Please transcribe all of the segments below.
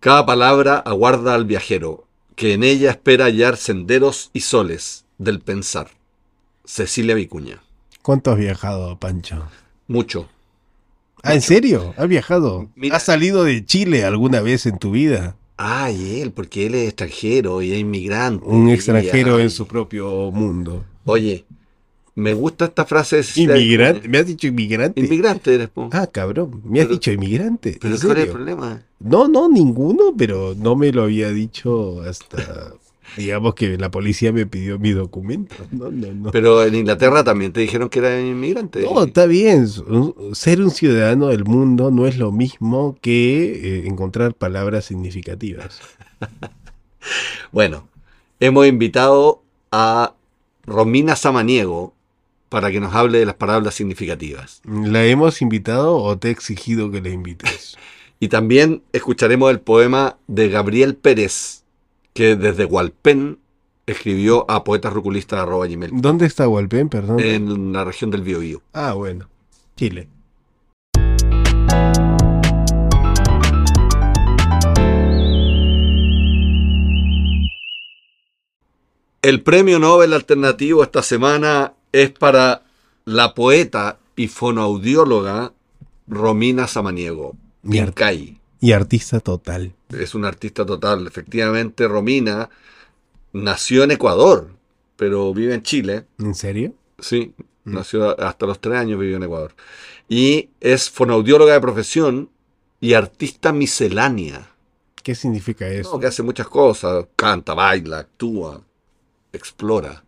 Cada palabra aguarda al viajero, que en ella espera hallar senderos y soles del pensar. Cecilia Vicuña. ¿Cuánto has viajado, Pancho? Mucho. ¿Ah, en serio? ¿Has viajado? Mira- ¿Has salido de Chile alguna vez en tu vida? Ay, él, porque él es extranjero y es inmigrante. Un extranjero en su propio mundo. Oye, me gusta esta frase ¿Inmigrante? ¿Me has dicho inmigrante? Inmigrante eres, po. Ah, cabrón. ¿Me has dicho inmigrante? Pero ¿En ¿cuál es el problema? No, no, ninguno, pero no me lo había dicho hasta, digamos que la policía me pidió mi documento. No, no, no. Pero en Inglaterra también te dijeron que era inmigrante. No, está bien. Ser un ciudadano del mundo no es lo mismo que eh, encontrar palabras significativas. Bueno, hemos invitado a Romina Samaniego para que nos hable de las palabras significativas. ¿La hemos invitado o te he exigido que la invites? Y también escucharemos el poema de Gabriel Pérez, que desde Hualpén escribió a poetasruculistas.gmail ¿Dónde está Hualpén, perdón? en la región del Biobío. Ah, bueno. Chile. El premio Nobel alternativo esta semana es para la poeta y fonoaudióloga Romina Samaniego. Pincay. Y artista total. Es una artista total. Efectivamente, Romina nació en Ecuador, pero vive en Chile. ¿En serio? Sí, Mm. nació hasta los tres años, vivió en Ecuador. Y es fonoaudióloga de profesión y artista miscelánea. ¿Qué significa eso? No, que hace muchas cosas, canta, baila, actúa, explora.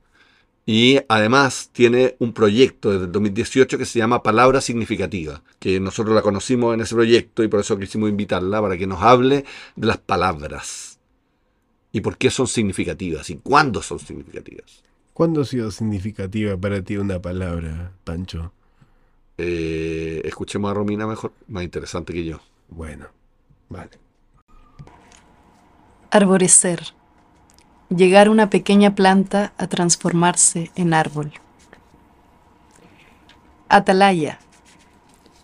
Y además tiene un proyecto desde el 2018 que se llama Palabra Significativa, que nosotros la conocimos en ese proyecto y por eso quisimos invitarla para que nos hable de las palabras. Y por qué son significativas y cuándo son significativas. ¿Cuándo ha sido significativa para ti una palabra, Pancho? Eh, escuchemos a Romina mejor, más interesante que yo. Bueno, vale. Arborecer. Llegar una pequeña planta a transformarse en árbol. Atalaya.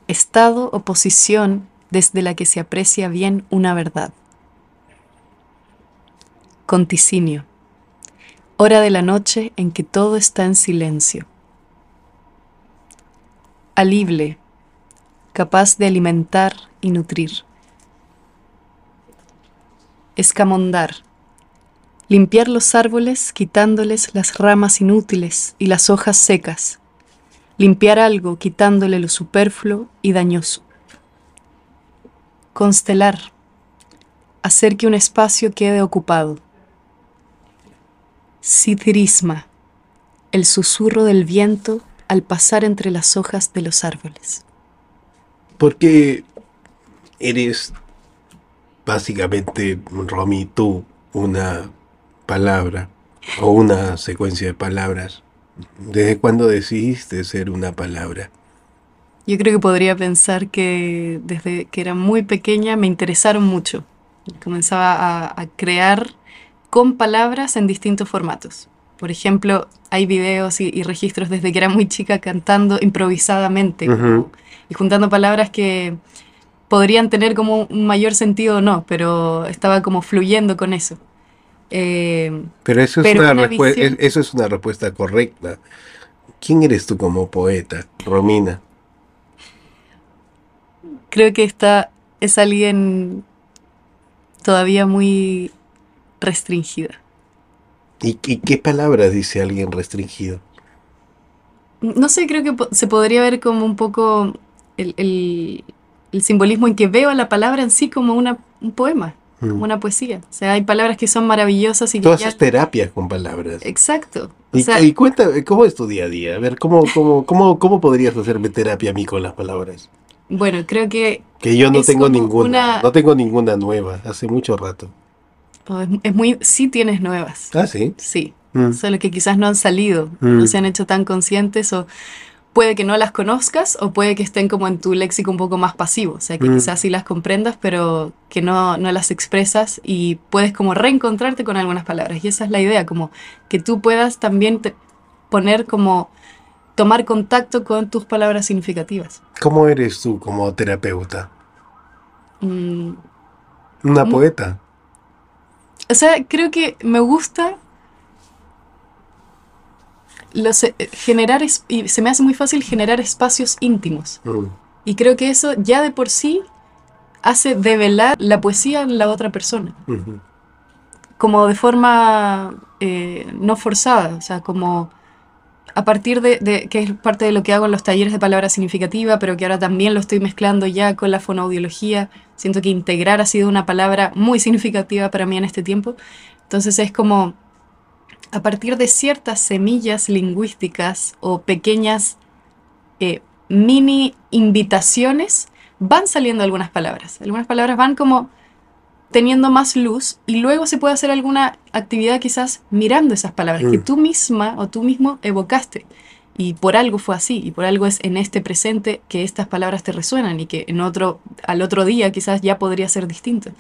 Estado o posición desde la que se aprecia bien una verdad. Conticinio. Hora de la noche en que todo está en silencio. Alible. Capaz de alimentar y nutrir. Escamondar. Limpiar los árboles quitándoles las ramas inútiles y las hojas secas. Limpiar algo quitándole lo superfluo y dañoso. Constelar. Hacer que un espacio quede ocupado. Sidrisma. El susurro del viento al pasar entre las hojas de los árboles. Porque eres básicamente, Romy, tú, una palabra o una secuencia de palabras. ¿Desde cuándo decidiste ser una palabra? Yo creo que podría pensar que desde que era muy pequeña me interesaron mucho. Comenzaba a, a crear con palabras en distintos formatos. Por ejemplo, hay videos y, y registros desde que era muy chica cantando improvisadamente y juntando palabras que podrían tener como un mayor sentido o no, pero estaba como fluyendo con eso. Eh, Pero eso es, Pero una visión- eso es una respuesta correcta. ¿Quién eres tú como poeta, Romina? creo que esta es alguien todavía muy restringida. ¿Y, y qué palabras dice alguien restringido? No sé, creo que se podría ver como un poco el, el- el simbolismo en que veo a la palabra en sí como una, un poema. Como una poesía. O sea, hay palabras que son maravillosas y que Tú ya... haces terapias con palabras. Exacto. O Y, sea, y cuéntame, ¿cómo es tu día a día? A ver, ¿cómo, cómo, cómo, cómo podrías hacerme terapia a mí con las palabras? bueno, creo que Que yo no tengo ninguna, una- no tengo ninguna nueva, hace mucho rato. oh, es, es muy... Sí tienes nuevas. Ah, sí. Sí. Mm. Solo que quizás no han salido, Mm. no se han hecho tan conscientes o puede que no las conozcas o puede que estén como en tu léxico un poco más pasivo, o sea que Mm. quizás sí las comprendas pero que no, no las expresas y puedes como reencontrarte con algunas palabras y esa es la idea, como que tú puedas también te- poner como tomar contacto con tus palabras significativas. ¿Cómo eres tú como terapeuta? Mm, Una Mu- poeta. O sea, creo que me gusta los, eh, generar, es- y se me hace muy fácil generar espacios íntimos. Mm. Y creo que eso ya de por sí hace develar la poesía en la otra persona. Como de forma eh, no forzada, o sea, como a partir de, de- que es parte de lo que hago en los talleres de palabra significativa, pero que ahora también lo estoy mezclando ya con la fonoaudiología. Siento que integrar ha sido una palabra muy significativa para mí en este tiempo. Entonces es como a partir de ciertas semillas lingüísticas o pequeñas eh, mini invitaciones, van saliendo algunas palabras. Algunas palabras van como teniendo más luz y luego se puede hacer alguna actividad quizás mirando esas palabras que Mm. tú misma o tú mismo evocaste. Y por algo fue así, y por algo es en este presente que estas palabras te resuenan y que en otro, al otro día quizás ya podría ser distinto.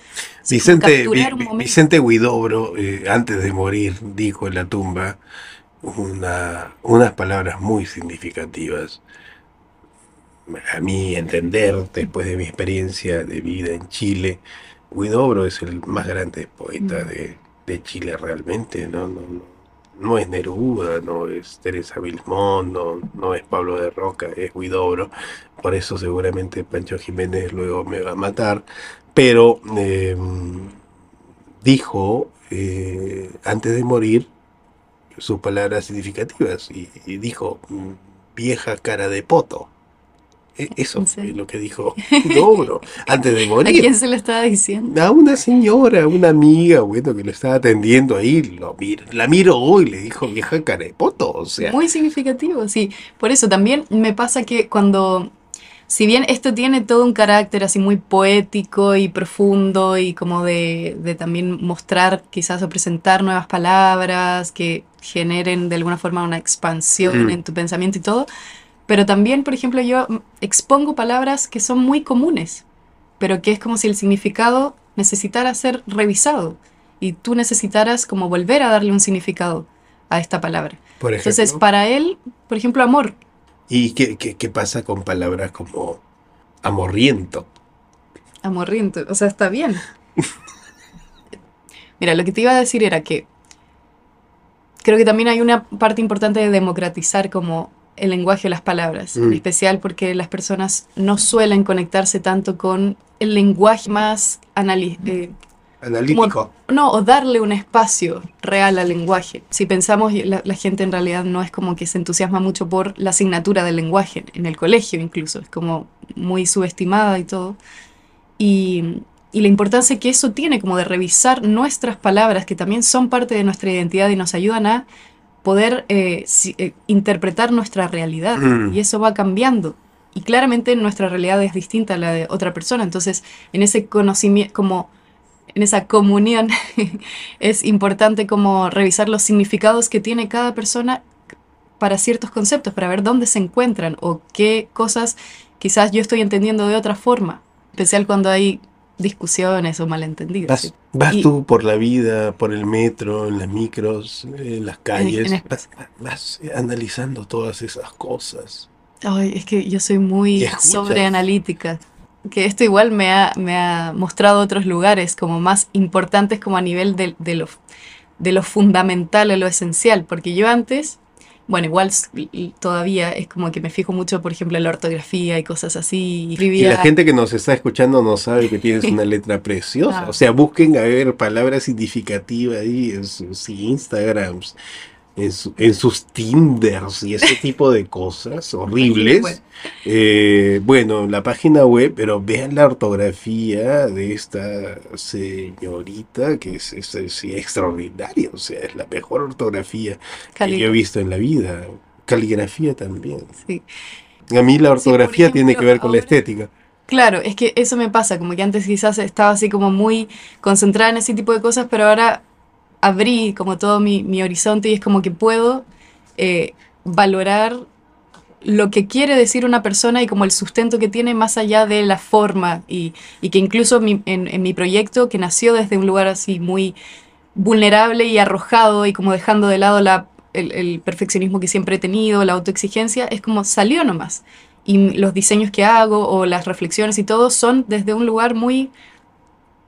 Vicente, Vi-. Vicente Huidobro, eh, antes de morir, dijo en la tumba una- unas palabras muy significativas. A mi entender, después de mi experiencia de vida en Chile, Huidobro es el más grande poeta Mm. de, de Chile realmente, ¿no? No, no, no es Neruda, no es Teresa Vilmón, no, no es Pablo de Roca, es Huidobro. Por eso seguramente Pancho Jiménez luego me va a matar. Pero eh, dijo eh, antes de morir sus palabras significativas y, y dijo mm, vieja cara de poto. E- Eso ¿En fue lo que dijo Huidobro antes de ¿A morir. quién se le estaba diciendo? A una señora, una amiga, bueno, que lo estaba atendiendo ahí, lo mir- la miró y le dijo vieja cara de poto. O sea, Muy significativo, sí. Por eso también me pasa que cuando, si bien esto tiene todo un carácter así muy poético y profundo y como de, de también mostrar quizás o presentar nuevas palabras que generen de alguna forma una expansión Mm. en tu pensamiento y todo, pero también, por ejemplo, yo expongo palabras que son muy comunes, pero que es como si el significado necesitara ser revisado y tú necesitaras como volver a darle un significado a esta palabra. por ejemplo. Entonces, para él, por ejemplo, amor. ¿Y qué, qué- qué pasa con palabras como amorriento? Amorriento. O sea, está bien. Mira, lo que te iba a decir era que creo que también hay una parte importante de democratizar como el lenguaje de las palabras, en Mm. especial porque las personas no suelen conectarse tanto con el lenguaje más anali- eh, Analítico. no, o darle un espacio real al lenguaje. Si pensamos, la, la gente en realidad no es como que se entusiasma mucho por la asignatura del lenguaje, en el colegio incluso, es como muy subestimada y todo. Y, y la importancia que eso tiene como de revisar nuestras palabras, que también son parte de nuestra identidad y nos ayudan a poder eh, si- eh, interpretar nuestra realidad. Mm. Y eso va cambiando. Y claramente nuestra realidad es distinta a la de otra persona. Entonces, en ese conocimiento, como en esa comunión, es importante como revisar los significados que tiene cada persona para ciertos conceptos, para ver dónde se encuentran o qué cosas quizás yo estoy entendiendo de otra forma, especial cuando hay discusiones o malentendidos. Vas, ¿sí? vas Y- tú por la vida, por el metro, en las micros, en las calles, en- vas, vas analizando todas esas cosas. Ay, es que yo soy muy sobreanalítica. Que esto igual me ha, me ha mostrado otros lugares como más importantes como a nivel de, de lo, de lo fundamental, de lo esencial. Porque yo antes, bueno, igual todavía es como que me fijo mucho, por ejemplo, en la ortografía y cosas así. Y la gente que nos está escuchando no sabe que tienes una letra preciosa. Ah. O sea, busquen a ver palabras significativas ahí en sus Instagrams, en, su- en sus Tinders y ese tipo de cosas horribles. Bueno. Eh, bueno, la página web, pero vean la ortografía de esta señorita que es, es- es extraordinaria. O sea, es la mejor ortografía que yo he visto en la vida. Caligrafía también. sí. A mí la ortografía tiene que ver con la estética. Claro, es que eso me pasa, como que antes quizás estaba así como muy concentrada en ese tipo de cosas, pero ahora abrí como todo mi, mi horizonte y es como que puedo eh, valorar lo que quiere decir una persona y como el sustento que tiene más allá de la forma y, y que incluso en, en mi proyecto que nació desde un lugar así muy vulnerable y arrojado y como dejando de lado la, el, el perfeccionismo que siempre he tenido, la autoexigencia, es como salió nomás. Y los diseños que hago o las reflexiones y todo son desde un lugar muy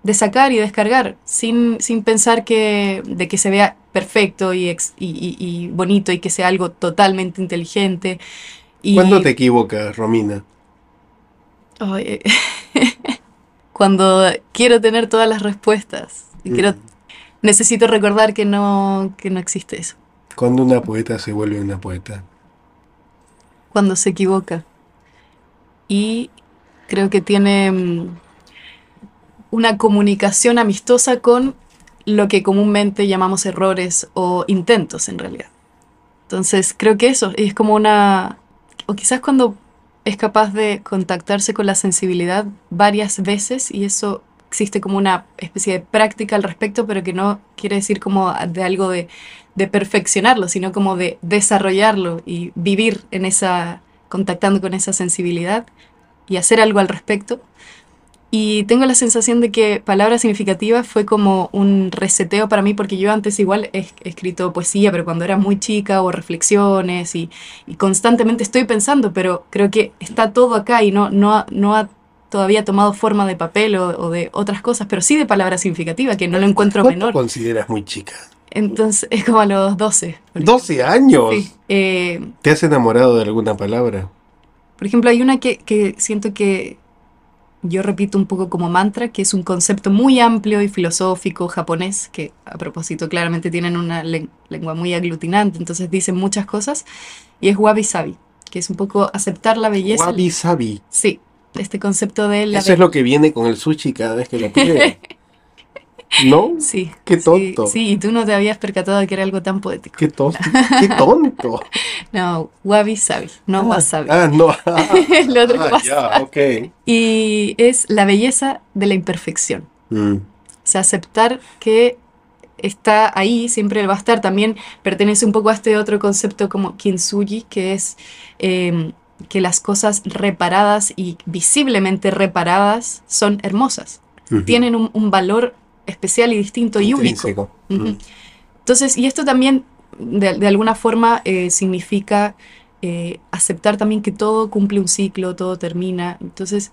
de sacar y descargar, sin, sin pensar que, de que se vea perfecto y, ex- y- y- y bonito y que sea algo totalmente inteligente. Y, ¿Cuándo te equivocas, Romina? Eh, cuando quiero tener todas las respuestas y quiero, Mm. necesito recordar que no, que no existe eso. Cuando una poeta se vuelve una poeta. Cuando se equivoca. Y creo que tiene mm, una comunicación amistosa con lo que comúnmente llamamos errores o intentos en realidad. Entonces creo que eso es como una... O quizás cuando es capaz de contactarse con la sensibilidad varias veces y eso existe como una especie de práctica al respecto, pero que no quiere decir como de algo de, de perfeccionarlo, sino como de desarrollarlo y vivir en esa, contactando con esa sensibilidad y hacer algo al respecto. Y tengo la sensación de que Palabra Significativa fue como un reseteo para mí, porque yo antes igual he, escrito poesía, pero cuando era muy chica, o reflexiones, y, y constantemente estoy pensando, pero creo que está todo acá y no, no, ha, no ha todavía tomado forma de papel o, o de otras cosas, pero sí de Palabra Significativa, que no lo encuentro ¿Cuánto menor. consideras muy chica? Entonces es como a los 12. por 12 años. Sí. Eh, ¿Te has enamorado de alguna palabra? por ejemplo, hay una que, que siento que yo repito un poco como mantra, que es un concepto muy amplio y filosófico japonés, que a propósito claramente tienen una len- lengua muy aglutinante, entonces dicen muchas cosas, y es wabi sabi, que es un poco aceptar la belleza. Wabi sabi. Sí, este concepto de la Eso es lo que viene con el sushi cada vez que lo pide. ¿No? Sí. Qué tonto. Sí, y tú no te habías percatado de que era algo tan poético. Qué tonto. Qué tonto. No, wabi sabi, no wasabi. Ah, no. Ah, Lo otro ah, pasa. ya, ok. Y es la belleza de la imperfección. Mm, O sea, aceptar que está ahí, siempre va a estar. También pertenece un poco a este otro concepto como kintsugi, que es eh, que las cosas reparadas y visiblemente reparadas son hermosas. Tienen un, un valor especial y distinto y único. Mm. Entonces, y esto también de, de alguna forma eh, significa eh, aceptar también que todo cumple un ciclo, todo termina. Entonces,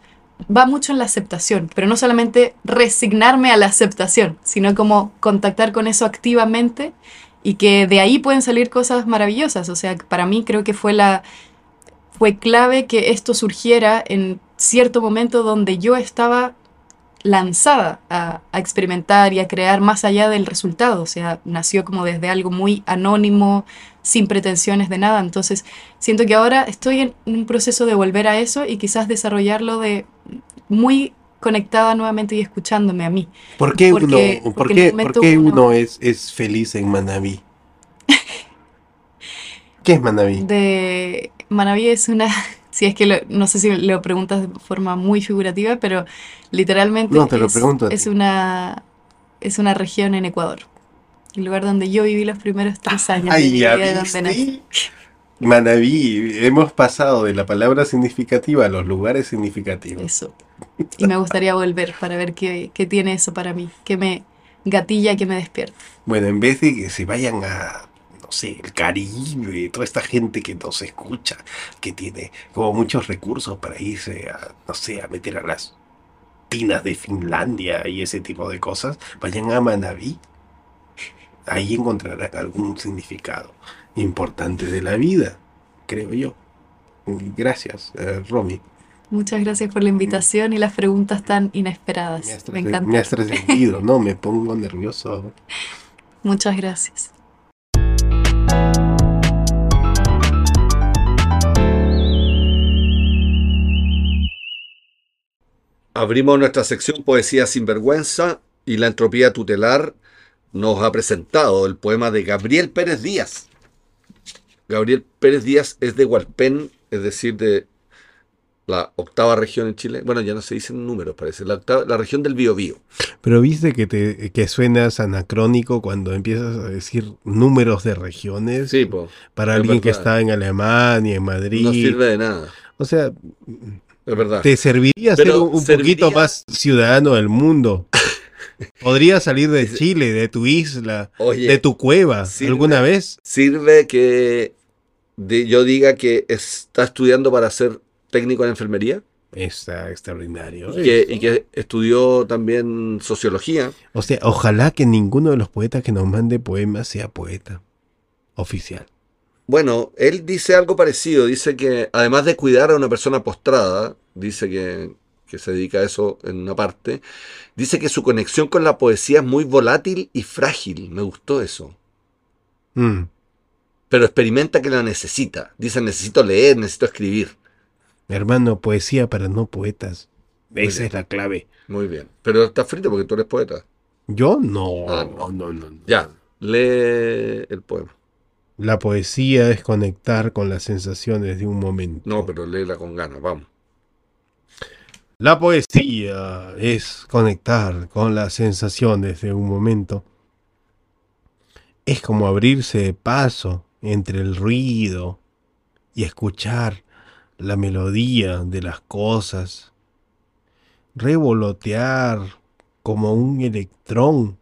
va mucho en la aceptación, pero no solamente resignarme a la aceptación, sino como contactar con eso activamente y que de ahí pueden salir cosas maravillosas. O sea, para mí creo que fue la fue clave que esto surgiera en cierto momento donde yo estaba lanzada a, a experimentar y a crear más allá del resultado. O sea, nació como desde algo muy anónimo, sin pretensiones de nada. Entonces, siento que ahora estoy en un proceso de volver a eso y quizás desarrollarlo de muy conectada nuevamente y escuchándome a mí. ¿Por qué Porque- uno, por qué, por qué uno- uno es, es feliz en Manabí? ¿Qué es Manabí? De Manabí es una, si es que lo- no sé si lo preguntas de forma muy figurativa, pero literalmente No, te lo es, pregunto una es una región en Ecuador. El lugar donde yo viví los primeros tres años de Ay, ya de donde nací. viste. Manabí, hemos pasado de la palabra significativa a los lugares significativos. Eso. Y me gustaría volver para ver qué, qué tiene eso para mí, qué me gatilla, qué me despierta. Bueno, en vez de que se vayan a, no sé, el Caribe, toda esta gente que nos escucha, que tiene como muchos recursos para irse a, no sé, a meter a las tinas de Finlandia y ese tipo de cosas, vayan a Manabí. Ahí encontrarán algún significado importante de la vida, creo yo. Gracias, eh, Romy. Muchas gracias por la invitación y las preguntas tan inesperadas. Me has, Me encanta. me has trascendido, ¿no? Me pongo nervioso. Muchas gracias. Abrimos nuestra sección Poesía sin vergüenza y la entropía tutelar nos ha presentado el poema de Gabriel Pérez Díaz. Gabriel Pérez Díaz es de Hualpén, es decir, de la octava región en Chile. Bueno, ya no se dicen números, parece. La, octava- la región del Biobío. Pero viste que te que suenas anacrónico cuando empiezas a decir números de regiones Sí, po, para alguien que está en Alemania, en Madrid. no sirve de nada. O sea, Es verdad. te serviría Pero ser un, un serviría- poquito más ciudadano del mundo. Podrías salir de Chile, de tu isla, Oye, de tu cueva, sirve. alguna vez. ¿sirve que de- yo diga que está estudiando para ser técnico en enfermería? Está extraordinario. Y que, Eso. y que estudió también sociología. O sea, ojalá que ninguno de los poetas que nos mande poemas sea poeta oficial. Bueno, él dice algo parecido. Dice que además de cuidar a una persona postrada, dice que, que se dedica a eso en una parte, dice que su conexión con la poesía es muy volátil y frágil. Me gustó eso. Mm. Pero experimenta que la necesita. Dice, necesito leer, necesito escribir. Hermano, poesía para no poetas. Muy Esa bien. es la clave. Muy bien. Pero está frito porque tú eres poeta. Yo no, Ah, no, no. no, no. Ya, lee el poema. La poesía es conectar con las sensaciones de un momento. No, pero léela con ganas, vamos. La poesía es conectar con las sensaciones de un momento. Es como abrirse paso entre el ruido y escuchar la melodía de las cosas. Revolotear como un electrón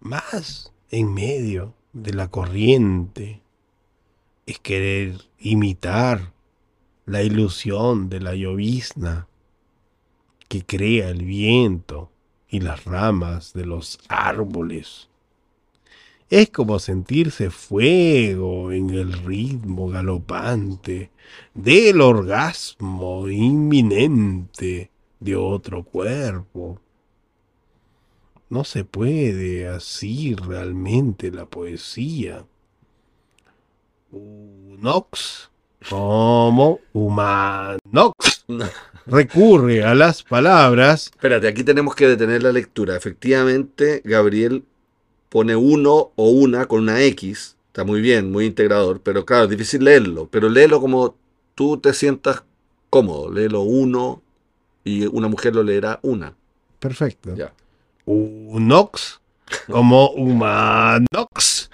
más en medio de la corriente. Es querer imitar la ilusión de la llovizna que crea el viento y las ramas de los árboles. Es como sentirse fuego en el ritmo galopante del orgasmo inminente de otro cuerpo. No se puede así realmente la poesía. Unox como humanox recurre a las palabras Espérate, aquí tenemos que detener la lectura. Efectivamente, Gabriel pone uno o una con una X. Está muy bien, muy integrador, pero claro, es difícil leerlo. Pero léelo como tú te sientas cómodo. Léelo uno y una mujer lo leerá una. Perfecto. Ya. Unox como humanox.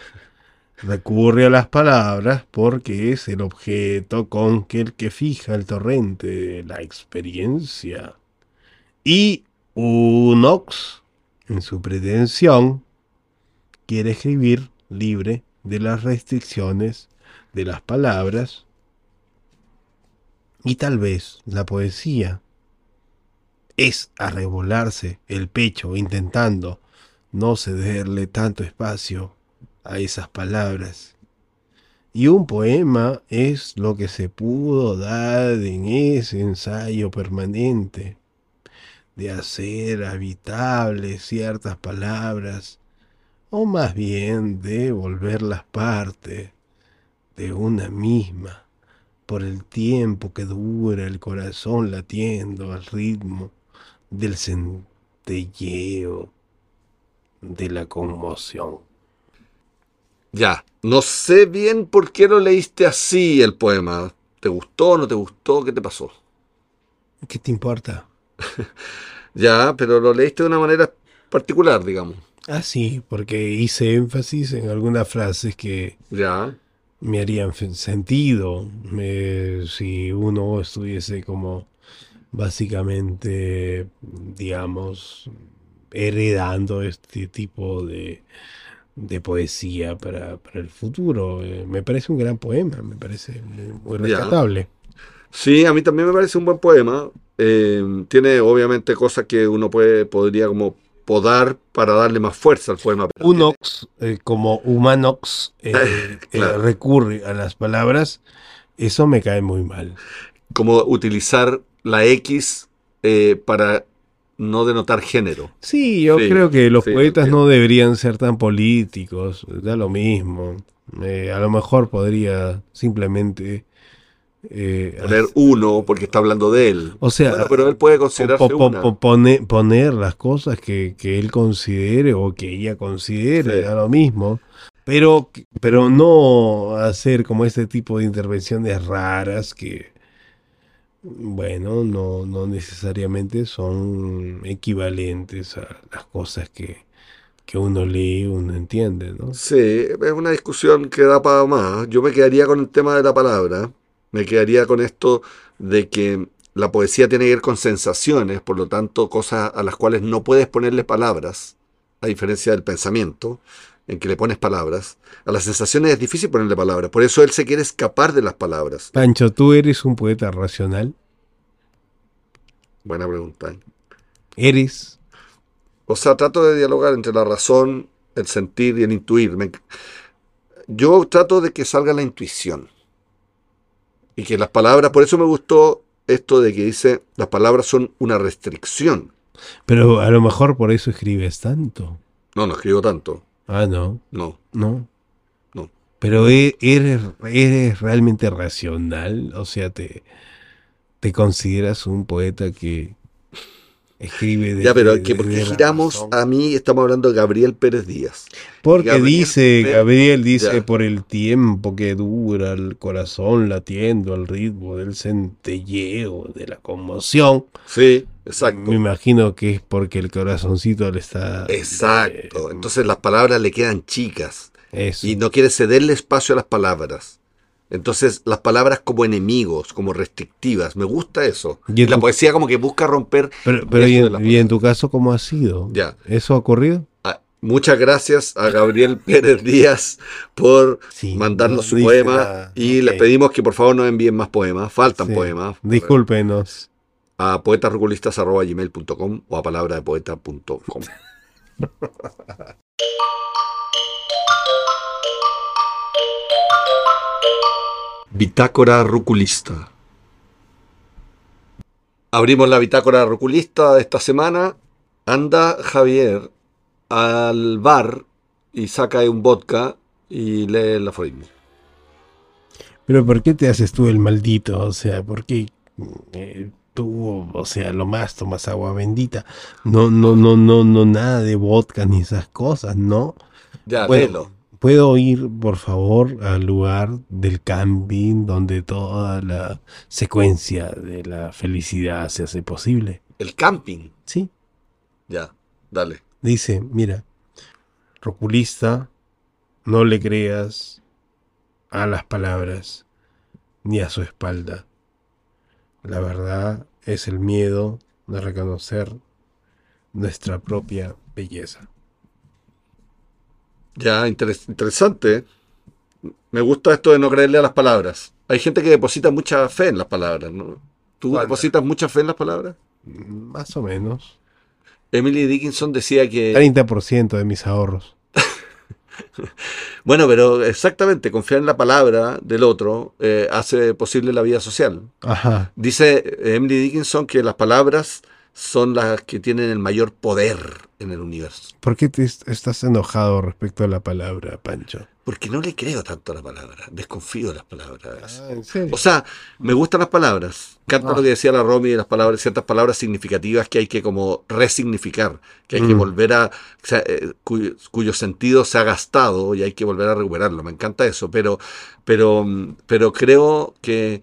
Recurre a las palabras porque es el objeto con que el que fija el torrente de la experiencia. Y Unox, en su pretensión, quiere escribir libre de las restricciones de las palabras y tal vez la poesía es arrebolarse el pecho intentando no cederle tanto espacio a esas palabras. Y un poema es lo que se pudo dar en ese ensayo permanente de hacer habitables ciertas palabras, o más bien de volverlas parte de una misma por el tiempo que dura el corazón latiendo al ritmo del centelleo de la conmoción. Ya, no sé bien por qué lo leíste así el poema. ¿Te gustó, no te gustó? ¿Qué te pasó? ¿Qué te importa? Ya, pero lo leíste de una manera particular, digamos. Ah, sí, porque hice énfasis en algunas frases que Ya. me harían sentido si uno estuviese como básicamente, digamos, heredando este tipo de, de poesía para, para el futuro. Eh, me parece un gran poema, me parece muy, muy Ya. rescatable. Sí, a mí también me parece un buen poema. Eh, tiene obviamente cosas que uno puede, podría como podar para darle más fuerza al poema. Unox, eh, como humanox, eh, Claro. recurre a las palabras, eso me cae muy mal. como utilizar la X eh, para no denotar género. Sí, yo Sí, creo que los sí, poetas no deberían ser tan políticos, da lo mismo. Eh, a lo mejor podría simplemente... eh, Poner hacer- uno porque está hablando de él. o sea, Bueno, pero él puede considerarse po- po- una. po- pone- poner las cosas que, que él considere o que ella considere, da lo mismo. Pero, pero no hacer como este tipo de intervenciones raras que, bueno, no, no necesariamente son equivalentes a las cosas que, que uno lee, uno entiende, ¿no? Sí, es una discusión que da para más. Yo me quedaría con el tema de la palabra. Me quedaría con esto de que la poesía tiene que ver con sensaciones, por lo tanto, cosas a las cuales no puedes ponerle palabras, a diferencia del pensamiento, en que le pones palabras. A las sensaciones es difícil ponerle palabras, por eso él se quiere escapar de las palabras. Pancho, ¿tú eres un poeta racional? Buena pregunta. ¿Eres? O sea, trato de dialogar entre la razón, el sentir y el intuir. Me- yo trato de que salga la intuición. Y que las palabras, por eso me gustó esto de que dice, las palabras son una restricción. Pero a lo mejor por eso escribes tanto. No, no escribo tanto. Ah, no, No. no. No. Pero e- eres, eres realmente racional, o sea, te, te consideras un poeta que escribe de Ya, pero que porque giramos a a mí, estamos hablando de Gabriel Pérez Díaz. Porque Gabriel dice, Pérez- Gabriel dice, Ya. por el tiempo que dura el corazón latiendo al ritmo del centelleo, de la conmoción. Sí, exacto. Me imagino que es porque el corazoncito le está... Exacto. eh, Entonces las palabras le quedan chicas eso. y no quiere cederle espacio a las palabras. Entonces las palabras como enemigos, como restrictivas. Me gusta eso. Y la tu- poesía como que busca romper. Pero, pero y, en, y en tu caso, ¿cómo ha sido? Ya. ¿Eso ha ocurrido? Ah, Muchas gracias a Gabriel Pérez Díaz por Sí, mandarnos no su poema y les pedimos que por favor nos envíen más poemas. Faltan Sí. poemas. Discúlpenos. A poetasroculistas.gmail.com o a palabradepoeta.com. Bitácora Ruculista. Abrimos la bitácora ruculista de esta semana. Anda Javier al bar y saca un vodka y lee el aforismo. Pero ¿por qué te haces tú el maldito? O sea, ¿por qué eh, o sea, lo más tomas agua bendita? No, no, no, no, no, nada de vodka ni esas cosas, ¿no? Ya, Bueno, léelo. ¿Puedo ir, por favor, al lugar del camping donde toda la secuencia de la felicidad se hace posible? El camping. Sí, Ya, dale. dice, mira, roculista, no le creas a las palabras ni a su espalda. La verdad es el miedo de reconocer nuestra propia belleza. Ya, interes- interesante. Me gusta esto de no creerle a las palabras. Hay gente que deposita mucha fe en las palabras, ¿no? ¿Tú depositas mucha fe en las palabras? Más o menos. Emily Dickinson decía que... 30% de mis ahorros. Bueno, pero exactamente, confiar en la palabra del otro eh, hace posible la vida social. Ajá. Dice eh, Emily Dickinson que las palabras son las que tienen el mayor poder en el universo. ¿Por qué te est- estás enojado respecto a la palabra, Pancho? Porque no le creo tanto a la palabra, desconfío de las palabras. ¿en serio? O sea, me gustan las palabras. Canta Ah. lo que decía la Romy de las palabras, ciertas palabras significativas que hay que como resignificar, que hay que Mm. volver a, o sea, eh, cuyo, cuyo sentido se ha gastado y hay que volver a recuperarlo. Me encanta eso, pero, pero, mm, pero creo que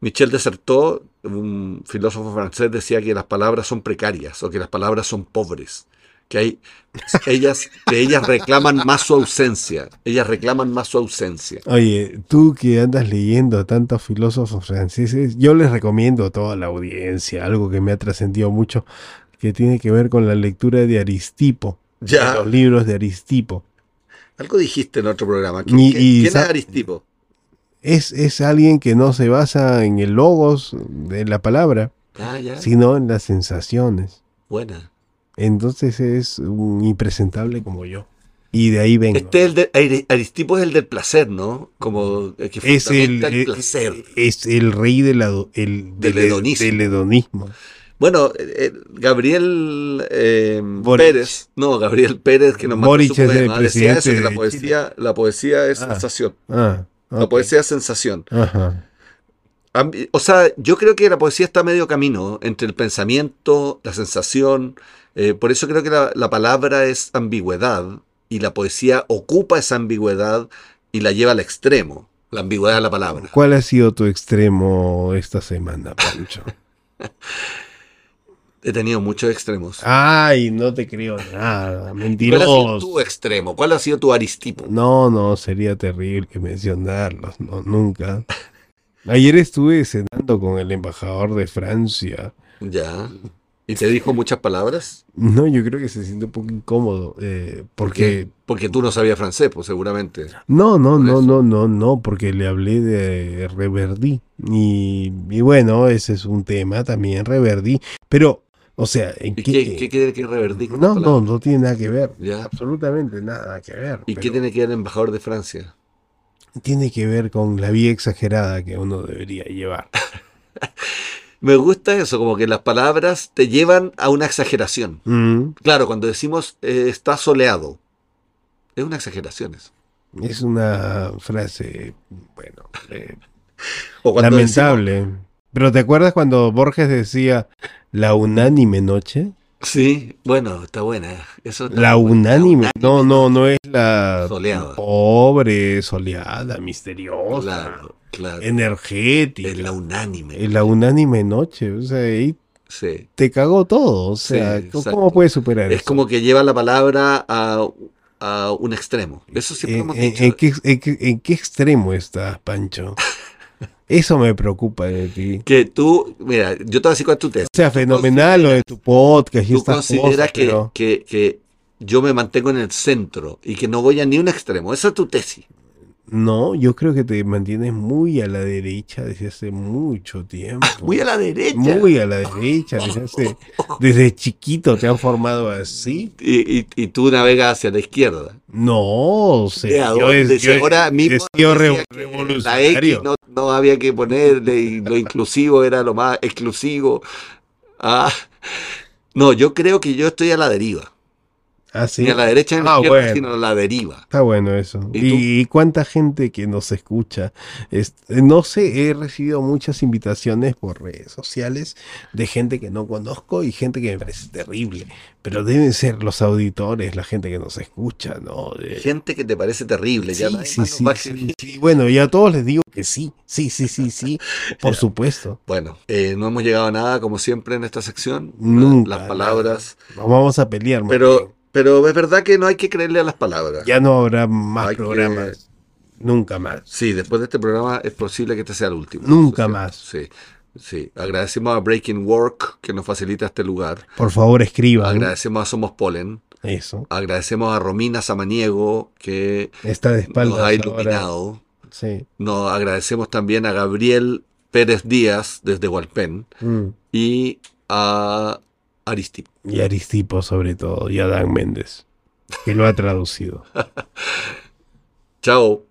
Michel Desertot, un filósofo francés, decía que las palabras son precarias o que las palabras son pobres. Que hay, ellas, que ellas reclaman más su ausencia. Ellas reclaman más su ausencia. Oye, tú que andas leyendo a tantos filósofos franceses, yo les recomiendo a toda la audiencia algo que me ha trascendido mucho, que tiene que ver con la lectura de Aristipo, Ya. de los libros de Aristipo. Algo dijiste en otro programa. ¿Quién, Y- quién- y quién sa- es Aristipo? Es, es alguien que no se basa en el logos de la palabra, Ah, ya. sino en las sensaciones. Buena. Entonces es un impresentable como yo. Y de ahí vengo. Este es el de, Ari- Aristipo es el del placer, ¿no? Como el que es el, eh, placer. es el rey del, ado- el, Del del- hedonismo. del hedonismo. Bueno, eh, eh, Gabriel eh. Pérez, no, Gabriel Pérez que nos mandó su es el eso, que presidente la de poesía, la poesía es Ah, sensación. Ah, La poesía es sensación. Ajá. O sea, yo creo que la poesía está a medio camino entre el pensamiento, la sensación. eh, por eso creo que la, la palabra es ambigüedad y la poesía ocupa esa ambigüedad y la lleva al extremo. La ambigüedad de la palabra. ¿Cuál ha sido tu extremo esta semana, Pancho? He tenido muchos extremos. Ay, no te creo nada. ¿Cuál ha sido tu Mentiroso. extremo? ¿Cuál ha sido tu aristipo? No, no, sería terrible que mencionarlos. No, nunca. Ayer estuve cenando con el embajador de Francia Ya. ¿Y te dijo muchas palabras? No, yo creo que se siente un poco incómodo. eh, porque. Porque tú no sabías francés, pues seguramente. No, no, no, no, no, no, porque le hablé de Reverdí. Y, y bueno, ese es un tema también, Reverdí. Pero, o sea, ¿en ¿Y qué? qué, qué quiere que revertir no, no, no tiene nada que ver. Ya. Absolutamente nada que ver. ¿Y pero qué tiene que ver el embajador de Francia? tiene que ver con la vía exagerada que uno debería llevar. Me gusta eso, como que las palabras te llevan a una exageración. Mm, Claro, cuando decimos eh, está soleado, es una exageración eso. es una frase, bueno, eh, O lamentable. Pero ¿te acuerdas cuando Borges decía la unánime noche? sí, bueno, está buena. Eso está La buena. unánime. No, no, no es la Soleada. pobre, soleada, misteriosa, Claro, claro. energética. Es la unánime. Es la unánime noche. O sea, ahí Sí. te cagó todo. O sea, Sí, ¿cómo- exacto. ¿cómo puedes superar Es eso? como que lleva la palabra a, a un extremo. Eso siempre ¿En, hemos en- dicho. en qué, en qué- en qué extremo estás, Pancho? Eso me preocupa de ti. Que tú, mira, yo te voy a decir cuál es tu tesis. O sea, fenomenal lo de tu podcast y Tú estas consideras cosas, que, pero que, que yo me mantengo en el centro y que no voy a ni un extremo. Esa es tu tesis. No, yo creo que te mantienes muy a la derecha desde hace mucho tiempo. Muy a la derecha. Muy a la derecha, desde, hace- desde chiquito te han formado así. Y, y, y tú navegas hacia la izquierda. No, o yo, ahora, mismo re- La X no, no había que ponerle y lo inclusivo era lo más exclusivo. Ah, no, yo creo que yo estoy a la deriva. Ah, sí. Ni a la derecha ni a la Ah, izquierda, bueno. sino a la deriva. Está bueno eso. ¿Y cuánta gente que nos escucha? Es- no sé, he recibido muchas invitaciones por redes sociales de gente que no conozco y gente que me parece terrible. Pero deben ser los auditores, la gente que nos escucha, ¿no? De- Gente que te parece terrible. ya Sí, nadie sí, sí, sí. Bueno, y a todos les digo que sí, sí, sí, sí, sí, por supuesto. Bueno, eh, no hemos llegado a nada, como siempre, en esta sección. Nunca, Las palabras. Vamos a pelear, Pero. Pero es verdad que no hay que creerle a las palabras. ya no habrá más Hay que- programas. Nunca más. Sí, después de este programa es posible que este sea el último. Nunca más. Sí, sí. Agradecemos a Breaking Work que nos facilita este lugar. Por favor, escriban. Agradecemos a Somos Polen. Eso. Agradecemos a Romina Samaniego que Está de espaldas. nos ha ahora. iluminado. Sí. Nos agradecemos también a Gabriel Pérez Díaz desde Hualpén Mm. y a Aristip. Y Aristipo, sobre todo, y Adán Méndez, que lo ha traducido. Chao.